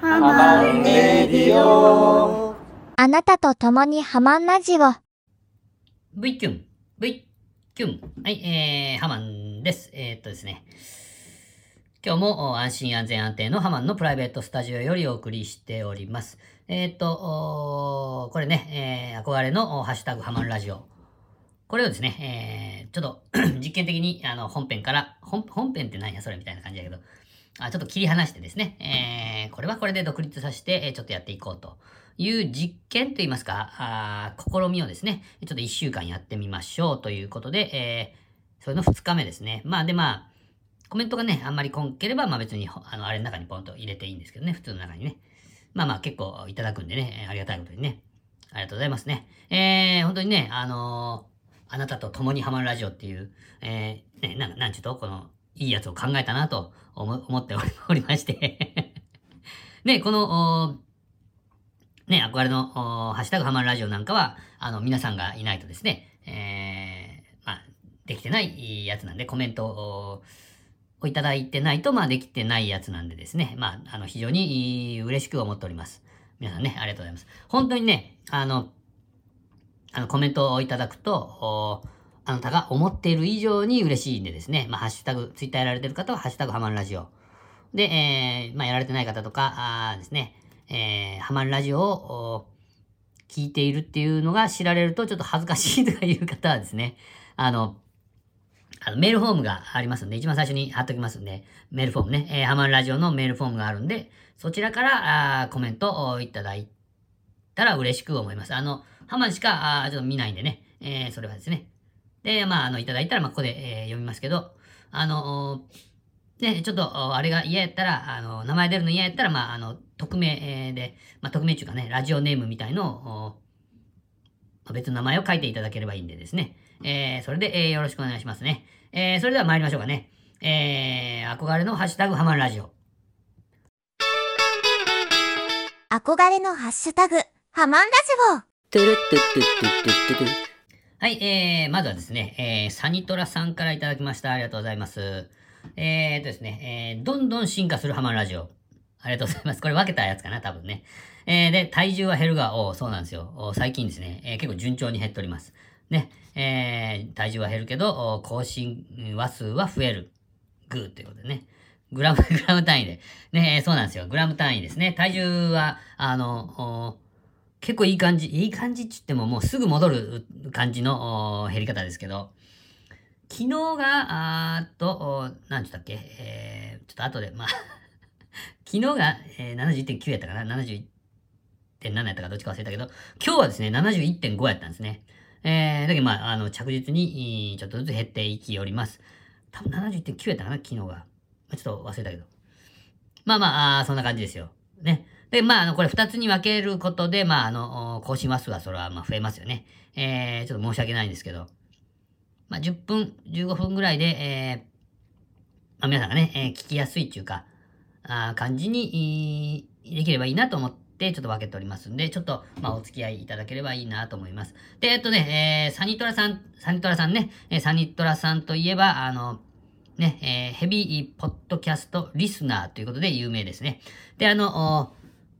ハマンレディオあなたと共にハマンラジオ。V キュン、V キュン。はい、えー、ハマンです。えー、っとですね。今日もお安心安全安定のハマンのプライベートスタジオよりお送りしております。えー、っと、これね、えー、憧れのおハッシュタグハマンラジオ。これをですね、えー、ちょっと 実験的にあの本編から、本本編って何やそれみたいな感じだけど、あちょっと切り離してですね、えー、これはこれで独立させて、えちょっとやっていこうという実験といいますか、あ試みをですね、ちょっと1週間やってみましょうということで、えー、それの2日目ですね。まあでまあ、コメントがね、あんまりこんければ、まあ別に、あの、あれの中にポンと入れていいんですけどね、普通の中にね。まあまあ結構いただくんでね、ありがたいことにね。ありがとうございますね。えー、本当にね、あのーあなたと共にハマるラジオっていう、えー、ね、なんなんちゅうと、この、いいやつを考えたなと思っておりまして。ね、この、ね、憧れの、ハッシュタグハマるラジオなんかは、あの、皆さんがいないとですね、えー、まあ、できてないやつなんで、コメントを、いただいてないと、まあ、できてないやつなんでですね、まあ、あの、非常に嬉しく思っております。皆さんね、ありがとうございます。本当にね、あの、あの、コメントをいただくと、あなたが思っている以上に嬉しいんでですね、まあ、ハッシュタグ、ツイッターやられてる方は、ハッシュタグハマンラジオ。で、えー、まあ、やられてない方とか、あですね、えー、ハマンラジオを、聞いているっていうのが知られると、ちょっと恥ずかしいとかいう方はですね、あの、あのメールフォームがありますんで、一番最初に貼っときますんで、メールフォームね、えー、ハマンラジオのメールフォームがあるんで、そちらから、あコメントをいただいたら嬉しく思います。あの、ハマンしか、あちょっと見ないんでね、えー、それはですね。で、まあ、あの、いただいたら、まあ、ここで、えー読みますけど、あのね、ちょっと、おあれが嫌やったら、あの、名前出るの嫌やったら、まあ、あの、匿名えーで、まあ、匿名っていうかね、ラジオネームみたいのを、おまあ別の名前を書いていただければいいんでですね。えー、それで、えーよろしくお願いしますね。えー、それでは参りましょうかね。えー、憧れのハッシュタグハマるラジオ。憧れのハッシュタグ、ハマンラジトゥルットゥットゥットゥットゥットゥッはい、えー、まずはですね、えー、サニトラさんからいただきました。ありがとうございます。えーとですね、えー、どんどん進化するハマるラジオ。ありがとうございます。これ分けたやつかな、多分ね。えー、で、体重は減るが、おうそうなんですよ。最近ですね、えー結構順調に減っております。ね、えー、体重は減るけど、更新話数は増える。グーということでね。グラム、グラム単位で。ね、そうなんですよ。グラム単位ですね。体重は、あの、結構いい感じ、いい感じって言ってももうすぐ戻る感じの減り方ですけど、昨日が、あっと、お何て言ったっけ、えー、ちょっと後で、まあ、昨日が、えー、71.9やったかな ?71.7 やったか？どっちか忘れたけど、今日はですね、71.5やったんですね。えー、だけどまあ、あの、着実に、ちょっとずつ減っていきおります。多分71.9やったかな？昨日が。ちょっと忘れたけど。まあまあ、あそんな感じですよ。ね。で、まあ、あの、これ二つに分けることで、まあ、あの、お更新話数はそれはまあ増えますよね。えー、ちょっと申し訳ないんですけど。まあ、10分、15分ぐらいで、えー、まあ、皆さんがね、えー聞きやすいっていうか、あー感じに、いできればいいなと思って、ちょっと分けておりますんで、ちょっと、まあ、お付き合いいただければいいなと思います。で、えっとね、えー、サニトラさん、サニトラさんね、えーサニトラさんといえば、あの、ね、えーヘビーポッドキャストリスナーということで有名ですね。で、あの、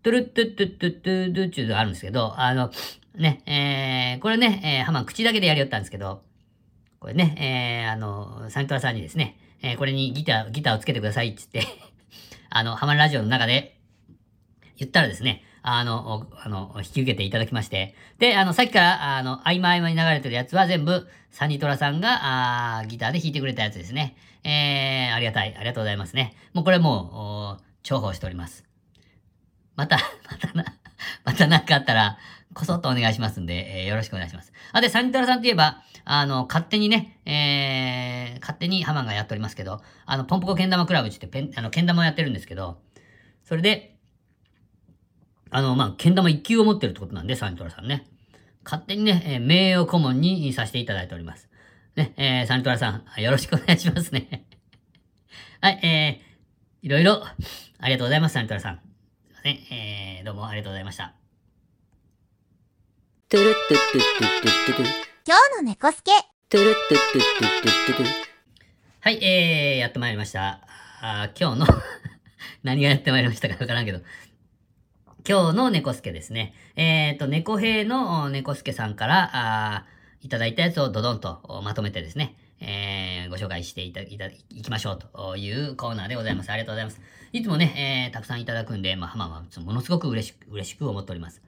トゥルットゥットゥットゥットゥドゥっていうのがあるんですけど、あの、ね、えー、これね、えー、ハマン口だけでやりよったんですけど、これね、えー、あの、サニトラさんにですね、えー、これにギター、ギターをつけてくださいって言って、あの、ハマンラジオの中で言ったらですね、あの、あの、引き受けていただきまして、で、あの、さっきから、あの、合間合間に流れてるやつは全部、サニトラさんが、あギターで弾いてくれたやつですね。えー、ありがたい。ありがとうございますね。もうこれもう、重宝しております。また、またな、また何かあったら、こそっとお願いしますんで、えーよろしくお願いします。あ、で、サニトラさんといえば、あの、勝手にね、えー、勝手にハマンがやっておりますけど、あの、ポンポコけん玉クラブって言ってペン、あの、けん玉をやってるんですけど、それで、あの、まあ、けん玉一級を持ってるってことなんで、サニトラさんね。勝手にね、えー名誉顧問にさせていただいております。ね、えー、サニトラさん、よろしくお願いしますね。はい、えー、いろいろ、ありがとうございます、サニトラさん。ません、えー、どうもありがとうございました。トゥルットゥットゥットゥットゥットゥトゥ今日の猫助。トゥルットゥットゥットゥットゥットゥトゥはい、えー、やってまいりました。あー今日の何がやってまいりましたかわからんけど。今日の猫助ですね。えっ、と、猫兵の猫助さんから、あーいただいたやつをドドンとまとめてですね、えーご紹介していた、いた、いきましょうというコーナーでございます。ありがとうございます。いつもね、えーたくさんいただくんで、まあ、ハマはものすごく嬉しく、嬉しく思っております。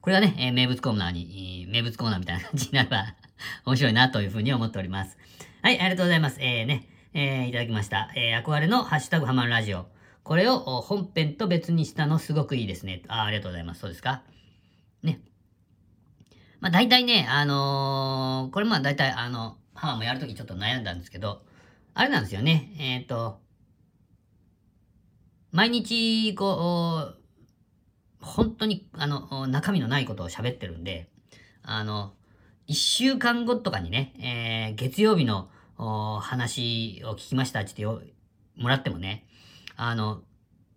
これがね、えー名物コーナーに、名物コーナーみたいな感じになれば 面白いなというふうに思っております。はい、ありがとうございます。えー、ね、えーいただきました。えー憧れのハッシュタグハマンラジオ。これを本編と別にしたのすごくいいですね。あありがとうございます。そうですか？ね。まあ大体ね、あのーこれまあ大体あの、ハマもやるときちょっと悩んだんですけど、あれなんですよね。えっ、と、毎日、こう、本当に、あの、中身のないことを喋ってるんで、あの、一週間後とかにね、えー月曜日の話を聞きましたって言ってもらってもね、あの、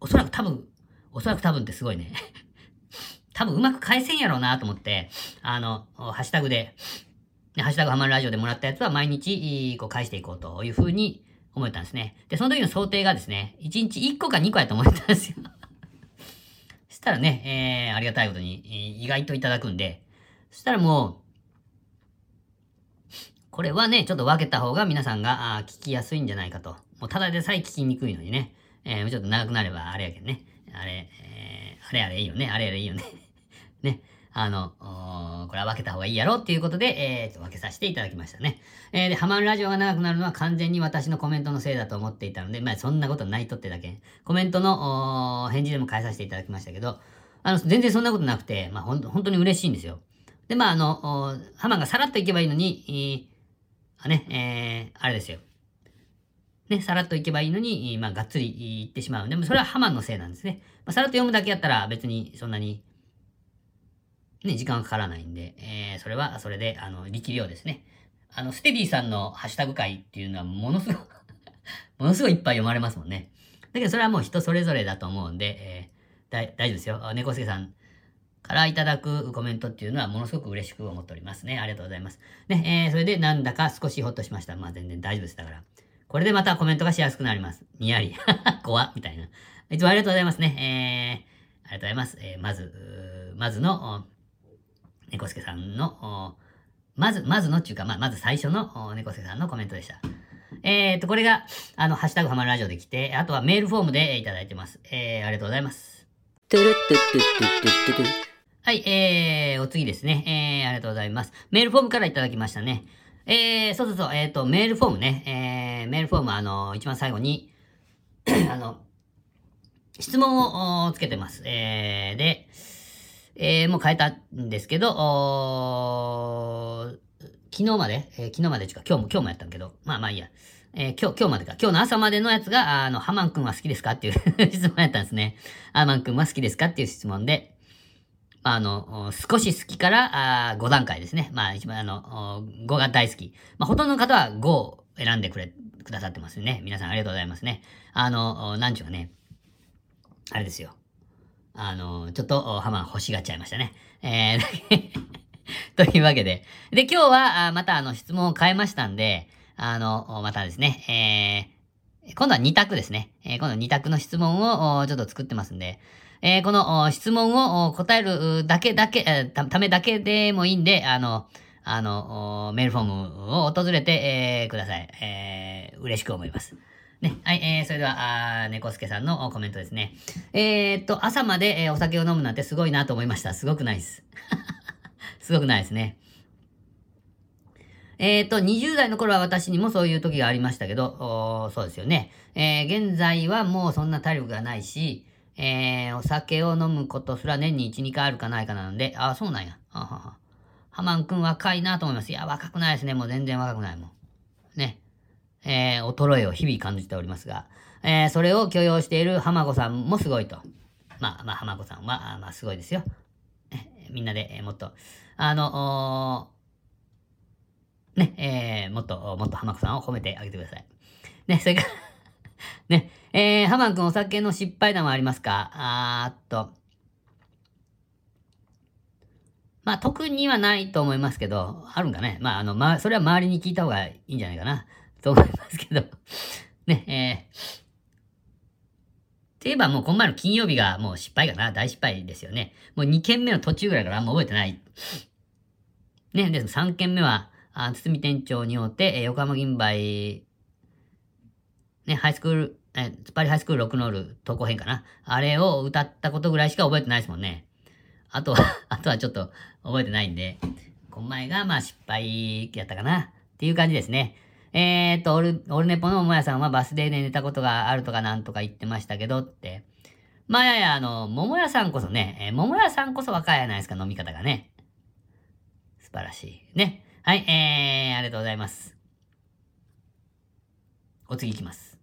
おそらく多分、おそらく多分ってすごいね。多分うまく返せんやろうなと思って、あの、ハッシュタグで、ハッシュタグハマるラジオでもらったやつは毎日、こう返していこうというふうに思ったんですね。で、その時の想定がですね、1日1個か2個やと思ったんですよ。そしたらね、えー、ありがたいことに、え意外といただくんで、そしたらもう、これはね、ちょっと分けた方が皆さんがあ聞きやすいんじゃないかと。もうただでさえ聞きにくいのにね、えー、ちょっと長くなればあれやけどね。あれ、えー、あれあれいいよね、あれあれいいよね。ね。あの、これは分けた方がいいやろっていうことで、えー、と分けさせていただきましたね。えー、で、ハマるラジオが長くなるのは完全に私のコメントのせいだと思っていたので、まあそんなことないとってだけ。コメントの返事でも返させていただきましたけど、あの、全然そんなことなくて、まあ本当に嬉しいんですよ。で、まああの、ハマがさらっといけばいいのに、えーあね、えー、あれですよ。ね、さらっといけばいいのに、まあ、がっつり言ってしまう。でも、それはハマンのせいなんですね。まあ、さらっと読むだけやったら別にそんなに、ね、時間かからないんで、えー、それはそれで、あの、力量ですね。あの、ステディさんのハッシュタグ会っていうのはものすごい ものすごいいっぱい読まれますもんね。だけど、それはもう人それぞれだと思うんで、えー、大丈夫ですよ。猫助さんからいただくコメントっていうのはものすごく嬉しく思っておりますね。ありがとうございます。ね、えー、それでなんだか少しほっとしました。まあ全然大丈夫です。だから。これでまたコメントがしやすくなります。にやり。怖っみたいな。いつもありがとうございますね。えー、ありがとうございます。えー、まず、まずの、猫助さんの、まず、まずのっていうか、まあ、まず最初の猫助さんのコメントでした。えーと、これが、あの、ハッシュタグハマるラジオで来て、あとはメールフォームでいただいてます。えー、ありがとうございます。はい、えー、お次ですね。えー、ありがとうございます。メールフォームからいただきましたね。えー、そうそうそう、えーと、メールフォームね。えー、メールフォーム、あの、一番最後に、あの、質問をつけてます。えー、で、えー、もう変えたんですけど、昨日まで、えー昨日まで違う、今日も、今日もやったんけど、まあまあいいや。えー今日、今日までか。今日の朝までのやつが、あの、ハマン君は好きですかっていう 質問やったんですね。ハマン君は好きですかっていう質問で、あ、の、少し好きから、あ5段階ですね。まあ、一番あの、5が大好き。まあ、ほとんどの方は5を選んでくれ、くださってますね。皆さんありがとうございますね。あの、なんちゅうかね、あれですよ。あの、ちょっと、ハマ欲しがっちゃいましたね。えー、というわけで。で、今日は、またあの、質問を変えましたんで、あの、またですね、えー、今度は2択ですね。えー今度は2択の質問をちょっと作ってますんで、えーこの質問を答えるだけだけ、ためだけでもいいんで、あの、あの、メールフォームを訪れて、えーください。えー嬉しく思います。ね。はい、えー、それでは、あ猫助さんのコメントですね。えーっと、朝まで、えーお酒を飲むなんてすごいなと思いました。すごくないです。すごくないですね。えっ、と、20代の頃は私にもそういう時がありましたけど、そうですよね。えー現在はもうそんな体力がないし、えーお酒を飲むことすら年に1、2回あるかないかなので、ああ、そうなんや。あはは。ハマンくん若いなと思います。いや、若くないですね。もう全然若くないもん。ね。えー衰えを日々感じておりますが、えーそれを許容している浜子さんもすごいと。まあ、まあ、浜子さんは、まあ、すごいですよ。みんなで、えーもっと、あの、ね、えー、もっと、もっと浜子さんを褒めてあげてください。ね、それから、ね、えー、浜くんお酒の失敗談はありますか？あーっと、まあ、特にはないと思いますけど、あるんかね。まあ、あの、ま、それは周りに聞いた方がいいんじゃないかな、と思いますけど。ね、えーて言えばもう今晩の金曜日がもう失敗かな。大失敗ですよね。もう2件目の途中ぐらいからあんま覚えてない。ね、で、3件目は、あ堤店長によって、え横浜銀杯、ね、ハイスクール、え、つっぱりハイスクール6ノール投稿編かな。あれを歌ったことぐらいしか覚えてないですもんね。あとは あとはちょっと覚えてないんで、今前がまあ失敗やったかな。っていう感じですね。えー、っと、オル、オルネポのもやさんはバスデーで寝たことがあるとかなんとか言ってましたけどって。まあやや、あの、桃屋さんこそね、えー、桃屋さんこそ若いやないですか、飲み方がね。素晴らしい。ね。はい、えー、ありがとうございます。お次行きます。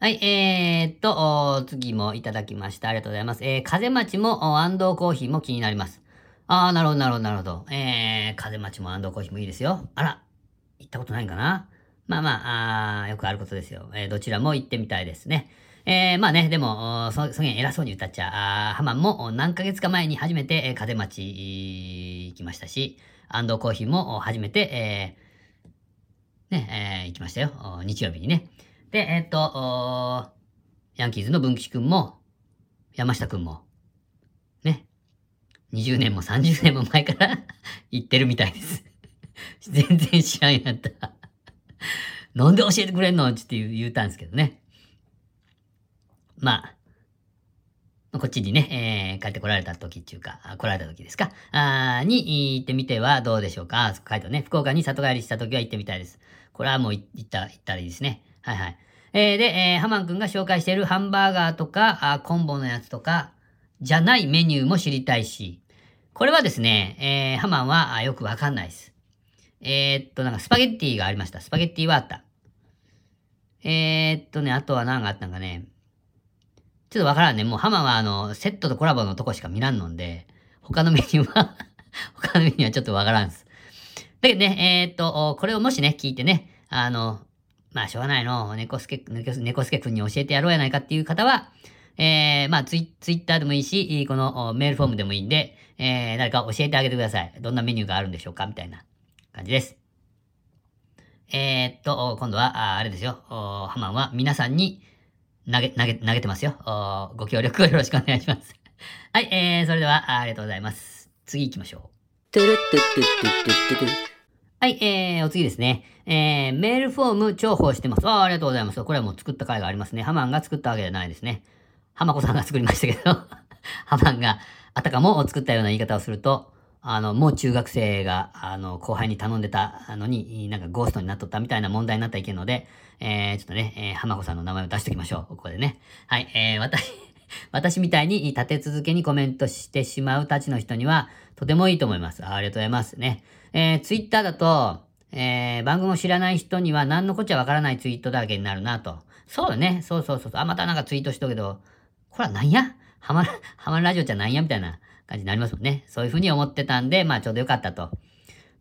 はい、えー、っと、次もいただきました。ありがとうございます。えー、風待ちも、安藤コーヒーも気になります。あー、なるほど、なるほど、なるほど。えー、風待ちも安藤コーヒーもいいですよ。あら、行ったことないんかな？まあまあ、あよくあることですよ。えー、どちらも行ってみたいですね。えー、まあね、でも、そ、そげん偉そうに言っちゃ、あハマンも何ヶ月か前に初めて、えー、風待ち行きましたし、安藤コーヒーも初めて、えー、ね、えー、行きましたよ。日曜日にね。で、えー、っと、ヤンキーズの文吉くんも、山下くんも、20年も30年も前から 言ってるみたいです 全然知らんやった。なんで教えてくれんの？って言うたんですけどね。まあ、こっちにね、えー、帰ってこられた時っていうか、来られた時ですか、あに行ってみてはどうでしょうか？書いてね、福岡に里帰りした時は行ってみたいです。これはもう行った、行ったらいいですね。はいはい。えー、で、えー、ハマン君が紹介しているハンバーガーとか、あコンボのやつとか、じゃないメニューも知りたいし、これはですね、えー、ハマンはよくわかんないです。えー、っと、なんかスパゲッティがありました。スパゲッティはあった。えー、っとね、あとは何があったんかね。ちょっとわからんね。もうハマンはあの、セットとコラボのとこしか見らんのんで、他のメニューは 他のメニューはちょっとわからんす。だけどね、えー、っと、これをもしね、聞いてね、あの、まあ、しょうがないの、猫助、猫助くんに教えてやろうやないかっていう方は、えー、まあツイ、ツイッターでもいいし、このメールフォームでもいいんで、えー、誰か教えてあげてください。どんなメニューがあるんでしょうか？みたいな感じです。えー、っと、今度は、あれですよ。ハマンは皆さんに投げ、投げ、投げてますよ。ご協力よろしくお願いします。はい、えー、それでは、ありがとうございます。次行きましょう。はい、えー、お次ですね。えー、メールフォーム重宝してます。ああ、ありがとうございます。これはもう作った回がありますね。ハマンが作ったわけじゃないですね。浜子さんが作りましたけど ハマンがあたかも作ったような言い方をすると、あの、もう中学生が、あの、後輩に頼んでたのに、なんかゴーストになっとったみたいな問題になったらいけんので、えー、ちょっとね、えー、浜子さんの名前を出しておきましょう。ここでね。はい、えー、私、私みたいに立て続けにコメントしてしまうたちの人には、とてもいいと思います。ありがとうございますね。えー、ツイッターだと、えー、番組を知らない人には何のこっちゃわからないツイートだらけになるなと。そうよね。そうそうそうそう。あ、またなんかツイートしとくけど、これはなんや？ハマ、ハマラジオじゃなんやみたいな感じになりますもんね。そういうふうに思ってたんで、まあちょうどよかったと。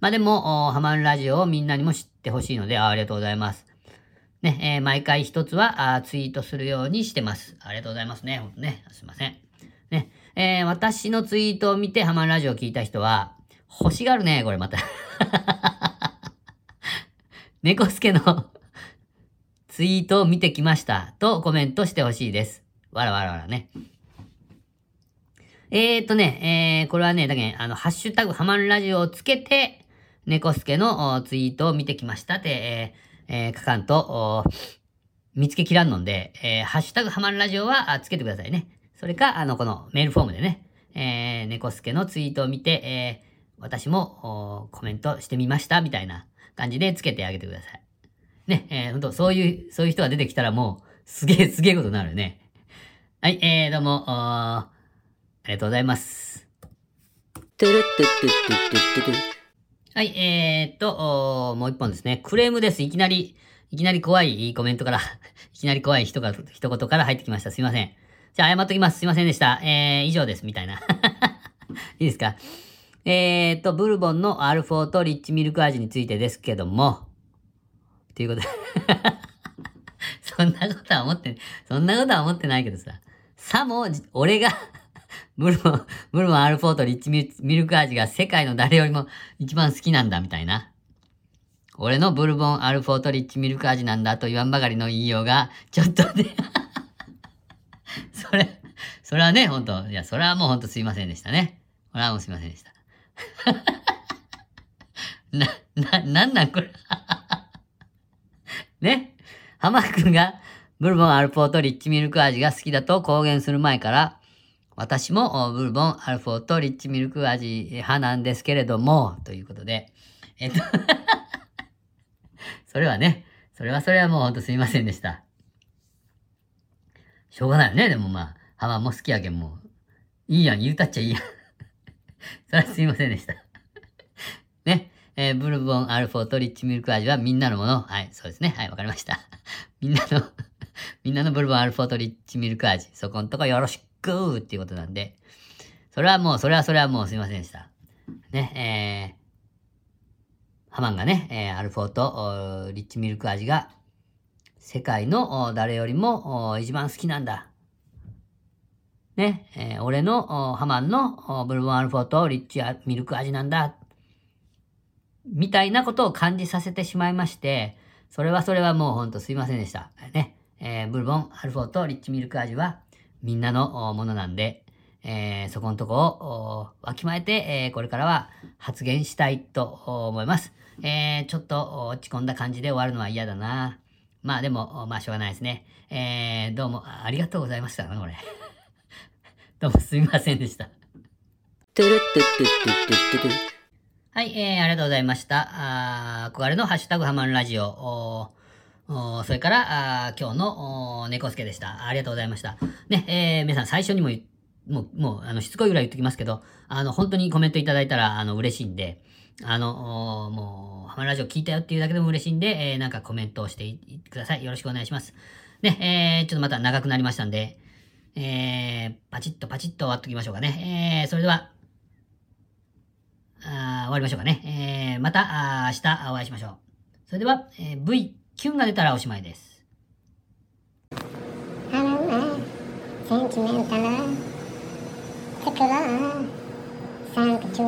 まあでも、ハマるラジオをみんなにも知ってほしいのであ、ありがとうございます。ね、えー、毎回一つはあツイートするようにしてます。ありがとうございますね。ほんとね。すいません。ね、えー、私のツイートを見てハマるラジオを聞いた人は、欲しがるね、これまた。猫助のツイートを見てきましたとコメントしてほしいです。わらわらわらね。えーとね、えー、これはね、だけど、あの、ハッシュタグハマるラジオをつけて、猫助のツイートを見てきましたって、えー、書かんと、見つけきらんのんで、えー、ハッシュタグハマるラジオはつけてくださいね。それか、あの、このメールフォームでね、えー、猫助のツイートを見て、えー、私もコメントしてみました、みたいな感じでつけてあげてください。ね、えー、ほんと、そういう、そういう人が出てきたらもう、すげえ、すげえことになるね。はい、えー、どうも、ありがとうございます。はい、えー、っと、もう一本ですね。クレームです。いきなり、いきなり怖いコメントから いきなり怖い人が、一言から入ってきました。すいません。じゃあ謝っときます。すいませんでした。えー、以上です。みたいな。いいですか？えー、っと、ブルボンのアルフォーとリッチミルク味についてですけども、ということで そんなことは思って、そんなことは思ってないけどさ。さも、俺がブルボン、ブルボンアルフォートリッチミルク味が世界の誰よりも一番好きなんだみたいな。俺のブルボンアルフォートリッチミルク味なんだと言わんばかりの言いようが、ちょっとで それ、それはね、ほんと、いや、それはもうほんとすいませんでしたね。これはもうすいませんでした。な、な、なんなんこれ ね。浜くんがブルボンアルフォートリッチミルク味が好きだと公言する前から、私もブルボンアルフォートリッチミルク味派なんですけれども、ということで、えっと それはね、それはそれはもうほんとすいませんでした。しょうがないよね、でもまあ、浜も好きやけんもう、いいやん、言うたっちゃいいやん。それはすいませんでした。ね。えー、ブルボンアルフォートリッチミルク味はみんなのもの。はい、そうですね。はい、わかりました。みんなのみんなのブルボンアルフォートリッチミルク味。そこんとこよろしくっていうことなんで。それはもう、それはそれはもうすいませんでした。ね、えー、ハマンがね、えー、アルフォートリッチミルク味が世界の誰よりも一番好きなんだ。ね、えー、俺のハマンのブルボンアルフォートリッチミルク味なんだ。みたいなことを感じさせてしまいまして、それはそれはもうほんとすいませんでした。ね。えー、ブルボン、アルフォート、リッチミルク味はみんなのものなんで、えー、そこのとこをわきまえて、えー、これからは発言したいと思います。えー、ちょっと落ち込んだ感じで終わるのは嫌だな。まあでも、まあしょうがないですね。えー、どうもありがとうございましたこれ。どうもすみませんでした。はい、えー、ありがとうございました。あ憧れ のハッシュタグハマンラジオ。それから、あ今日の猫助でした。ありがとうございました。ね、えー、皆さん最初にももう、もう、あの、しつこいぐらい言っときますけど、あの、本当にコメントいただいたら、あの、嬉しいんで、あの、もう、ハマラジオ聞いたよっていうだけでも嬉しいんで、えー、なんかコメントをしてください。よろしくお願いします。ね、えー、ちょっとまた長くなりましたんで、えー、パチッとパチッと終わっときましょうかね。えー、それでは、あ終わりましょうかね。えー、また、あ明日お会いしましょう。それでは、えー、V、キュンが出たらおしまいです。センチ